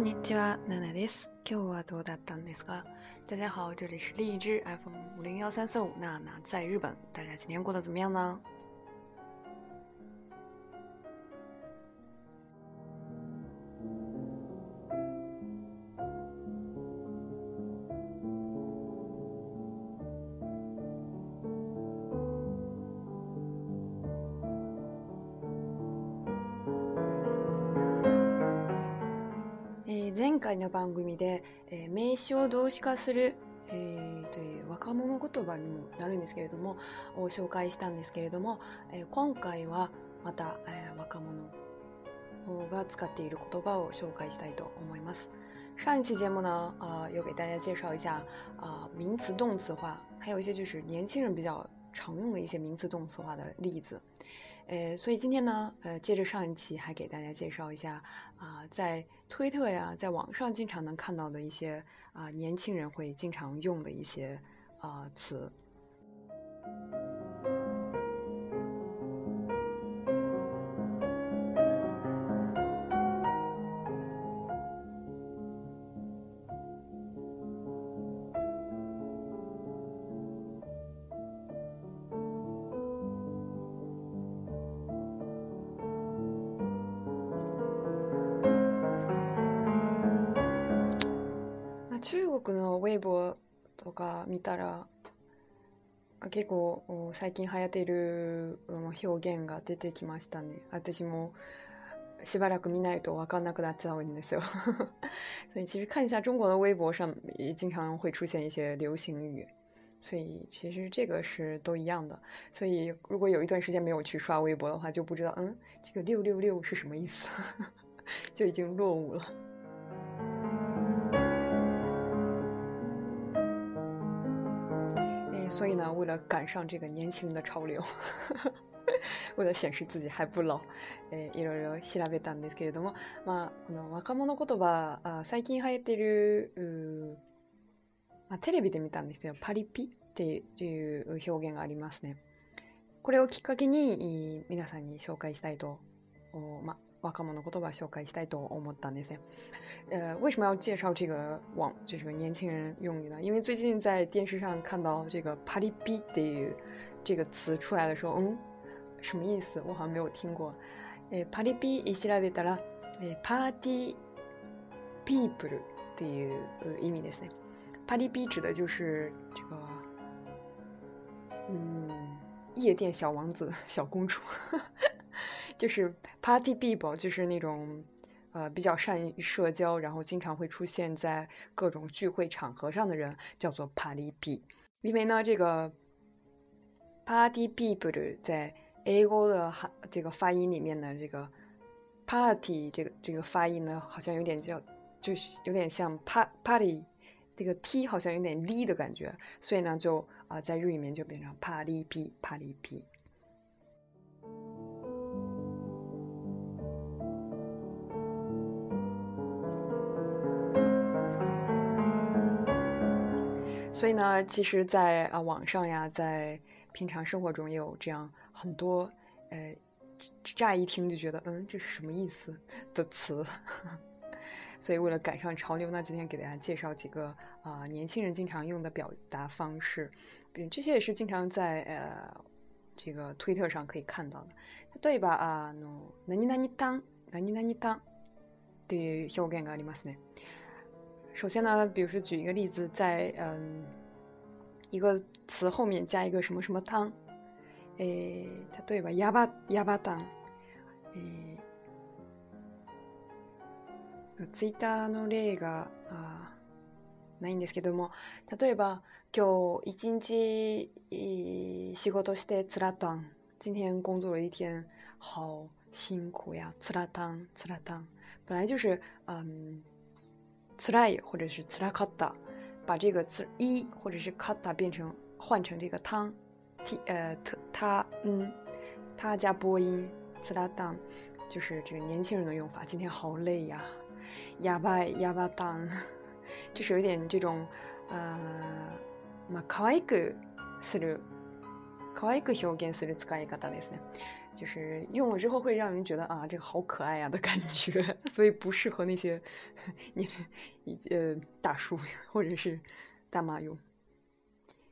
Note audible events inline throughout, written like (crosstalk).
にちは、ナナです。今日はどうだったんですか大家好，这里是荔枝 FM 五零幺三四五娜娜在日本，大家今天过得怎么样呢？前回の番組で、え名詞を動詞化する、えー、という若者言葉にもなるんですけれどもを紹介したんですけれども、え今回はまた、え若者が使っている言葉を紹介したいと思います。上一期节目呢，呃，有给大家介绍一下啊、呃、名词动词化，还有一些就是年轻人比较常用的一些名词动词化的例子。呃，所以今天呢，呃，接着上一期，还给大家介绍一下啊，在推特呀，在网上经常能看到的一些啊，年轻人会经常用的一些啊词。ウェイボーとか見たら結構最近流行っている表現が出てきましたね私もしばらく見ないと分かんなくなっちゃうんですよ (laughs) 所以其实看一下中国的微博上也经常会出现一些流行语所以其实这个是都一样的。所以如果有一段时间没有去刷微博的话，就不知道嗯，这个六六六是什么意思，(laughs) 就已经落伍了。所以呢，为了赶上这个年轻的潮流。(laughs) 为了显示自己还不老、えいろいろ調べたんですけれども、まあ、この若者言葉あ最近流行ってる、うまあ、テレビで見たんですけどパリピっていう表現がありますね。これをきっかけに皆さんに紹介したいと哦嘛，我可能能够多把小可爱吸太多。我们谈那些，呃，为什么要介绍这个网，就是个年轻人用语呢？因为最近在电视上看到这个 party b e o l 这个词出来时候，嗯，什么意思？我好像没有听过。诶，party people 的意思呢？party people 指的就是这个，嗯，夜店小王子、小公主。就是 party people，就是那种，呃，比较善于社交，然后经常会出现在各种聚会场合上的人，叫做 party people。因为呢，这个 party people 在 A n 的这个发音里面呢，这个 party 这个这个发音呢，好像有点叫，就是有点像 pa party，这个 t 好像有点 l 的感觉，所以呢，就啊，在日语里面就变成 party party。所以呢，其实，在啊网上呀，在平常生活中也有这样很多，呃，乍一听就觉得，嗯，这是什么意思的词。(laughs) 所以为了赶上潮流那今天给大家介绍几个啊年轻人经常用的表达方式，这些也是经常在呃这个推特上可以看到的，对吧？啊，那你那你当、那你那你当，对，表現がありますね。首先呢，比如说举一个例子，在嗯一个词后面加一个什么什么汤，诶，它对吧？哑巴哑巴タン。え、ツイターの例がないんですけども、例えば今日一日仕事してつら今天工作了一天，好辛苦呀，吃了た吃了ら本来就是嗯。t s r 或者是 t s u r a t a 把这个词 i 或者是 kata 变成换成这个汤 t 呃 tta 嗯，他加播音 t s u r a a n g 就是这个年轻人的用法。今天好累呀やばい a ば a b a 是有点这种啊，まあ可愛くする、可愛く表現する使い方ですね。就是用了之后会让人觉得啊，这个好可爱呀的感觉，(laughs) 所以不适合那些你呃大叔或者是大妈用。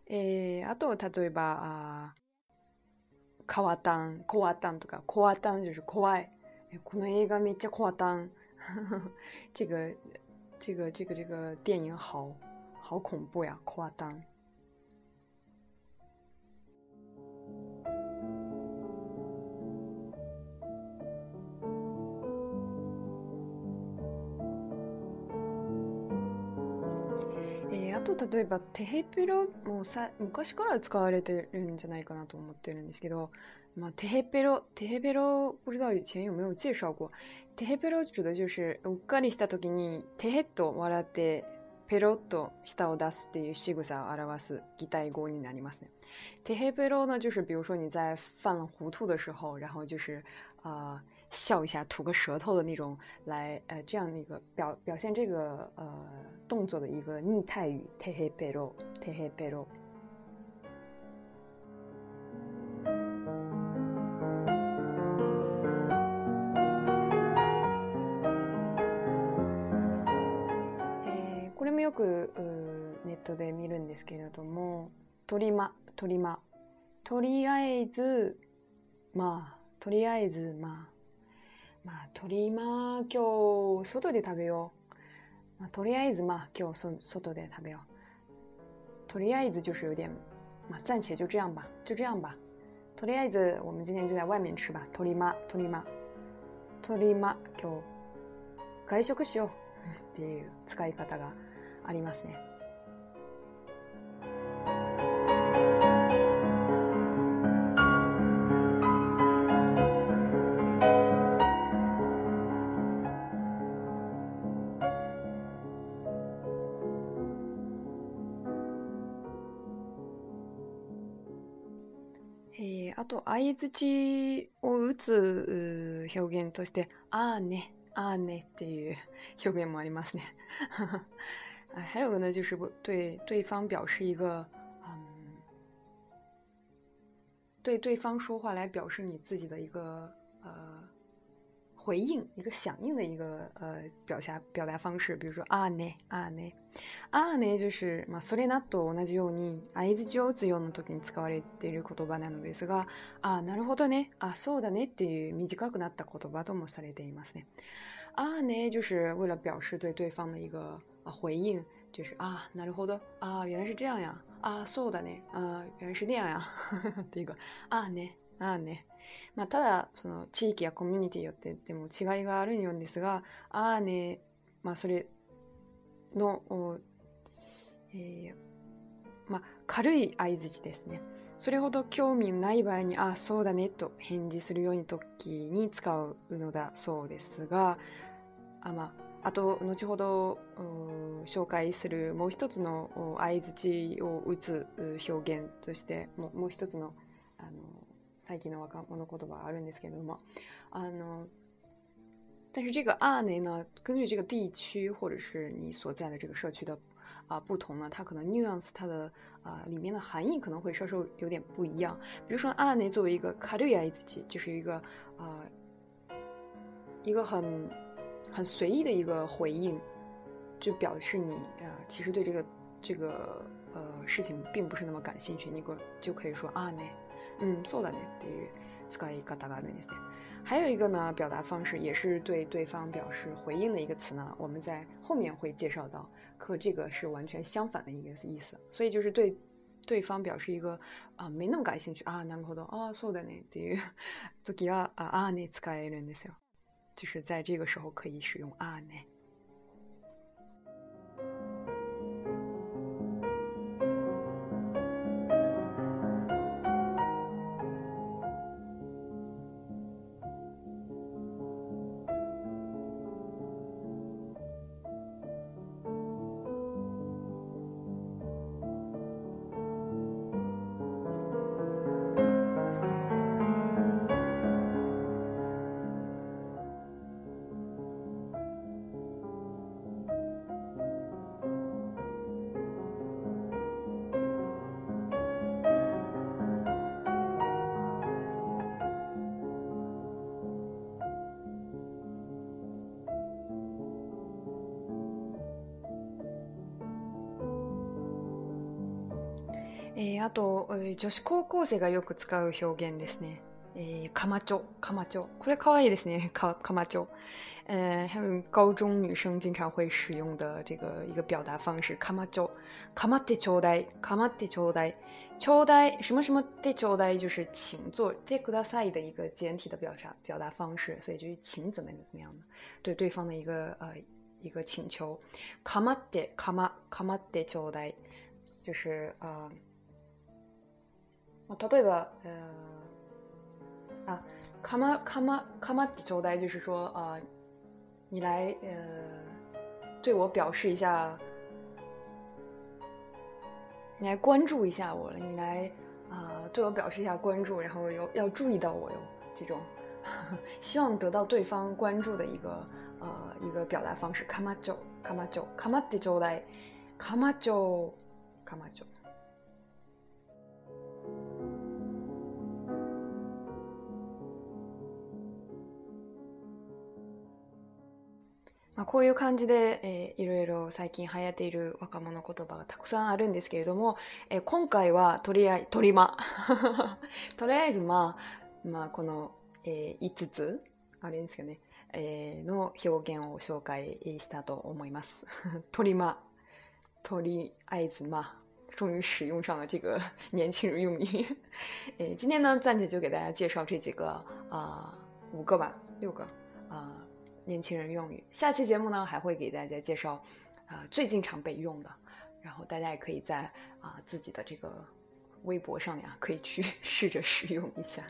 诶，阿と他えば啊，当怖丹、当对吧？か、怖当就是可爱。この映画め怖丹。(laughs) 这个、这个、这个、这个电影好好恐怖呀，怖当。あと例えばテヘペロもさ昔から使われてるんじゃないかなと思ってるんですけど、まあ、テヘペロテヘペロ不知道以前有没有介绍过テヘペロ指的就是うっかりした時にテヘッと笑ってペロッと舌を出すっていう仕草を表す擬態語になりますね。テヘペロ呢，就是比如说你在犯糊涂的时候，然后就是呃笑一下，吐个舌头的那种，来，呃，这样的一个表表现这个呃动作的一个拟态语，嘿嘿贝洛，嘿嘿贝洛。诶，これもよくネットで見るんですけれども、とりま、とりま、とりあえず、まあ、とりあえず、まあ。まあ、鳥まあ、今日、外で食べよう。まあ、とりあえず、まあ、今日外で食べよう。とりあえず就是有点、まあ、暂且就这样吧。就这样吧。とりあえず、我们今天就在外面吃吧。りま、鳥ま。鳥ま、今日、外食しよう。っていう使い方がありますね。と相づちを打つ表現として、あーね、あーねっていう表現もありますね。啊，(laughs) 还有个呢，就是对对方表示一个，嗯，对对方说话来表示你自己的一个呃回应一个响应的一个呃表达表达方式，比如说啊呢啊呢啊呢，就是マソの時に使われている言葉なのですが、あなるほどね、あそうだねっていう短くなった言葉ともされていますね。啊呢，就是为了表示对对方的一个啊回应，就是啊なるほど啊原来是这样呀，啊そうだね啊原来是那样呀，这个啊呢啊呢。まあ、ただその地域やコミュニティによってでも違いがあるんですがあーね、まあ、それの、えーまあ、軽い相づちですねそれほど興味ない場合に「ああそうだね」と返事するように時に使うのだそうですがあ,、まあ、あと後ほど紹介するもう一つの相づちを打つ表現としてもう一つのあの啊，但是这个阿内呢，根据这个地区或者是你所在的这个社区的啊不同呢，它可能 nuance 它的啊里面的含义可能会稍稍有点不一样。比如说阿内作为一个卡利亚自己，就是一个啊一个很很随意的一个回应，就表示你啊其实对这个这个呃事情并不是那么感兴趣，你可就可以说阿内。嗯，そうだね。对于スカイガタガルネですね。还有一个呢，表达方式也是对对方表示回应的一个词呢，我们在后面会介绍到。可这个是完全相反的一个意思，所以就是对对方表示一个啊，没那么感兴趣啊，男朋友啊，そうだね。对于トキアアアネスカイルネですよ。就是在这个时候可以使用アネ。えー、あと、女子高校生がよく使う表現ですね。えー、カマチョ、カマチョ。これ可わいですね。カカマチョ。え还高中女生经常会使用的这个一个表达方式，カマチョ。カマってちょうだい、カマってちょうだい。ちょうだい什么什么ってちょうだい就是请坐这ください的一个简体的表达表达方式，所以就是请怎么怎么样的，对对方的一个呃一个请求。カマって、カマ、カマってちょうだい，就是呃。哦，它对吧？呃，啊，カマカマカマってちょうだい，就是说，呃，你来，呃，对我表示一下，你来关注一下我了，你来，啊，对我表示一下关注，然后有要注意到我哟，这种 (laughs) 希望得到对方关注的一个，呃，一个表达方式。卡マチ卡カマ卡ョ、カマっ卡ちょ卡だい、まあ、こういう感じで、えー、いろいろ最近流行っている若者言葉がたくさんあるんですけれども、えー、今回はとりあえず、とりま。(laughs) とりあえず、まあ、まあ、この、えー、5つ、あれですかね、えー、の表現を紹介したと思います。とりま、とりあえずま。终于使用上了这个 (laughs) 年轻人用语。(laughs) 今天呢，暂且就给大家介绍这几个呃，个吧，个呃年轻人用语。下期节目呢，还会给大家介绍啊最经常被用的，然后大家也可以在啊自己的这个微博上面啊，可以去 (laughs) 试着使用一下。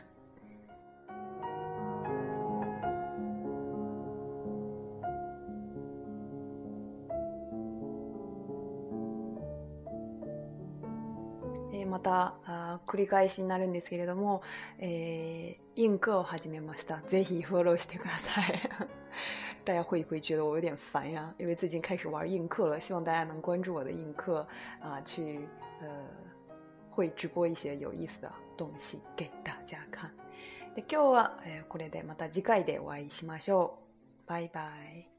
またあ繰り返しになるんですけれども、インクを始めました。ぜひフォローしてください。(laughs) 大家会不会觉得我有点烦呀，因为最近开始玩映客了，希望大家能关注我的映客啊，去呃，会直播一些有意思的东西。给大 t h e 那今日はこれでまた次回でお会いしましょう。Bye bye。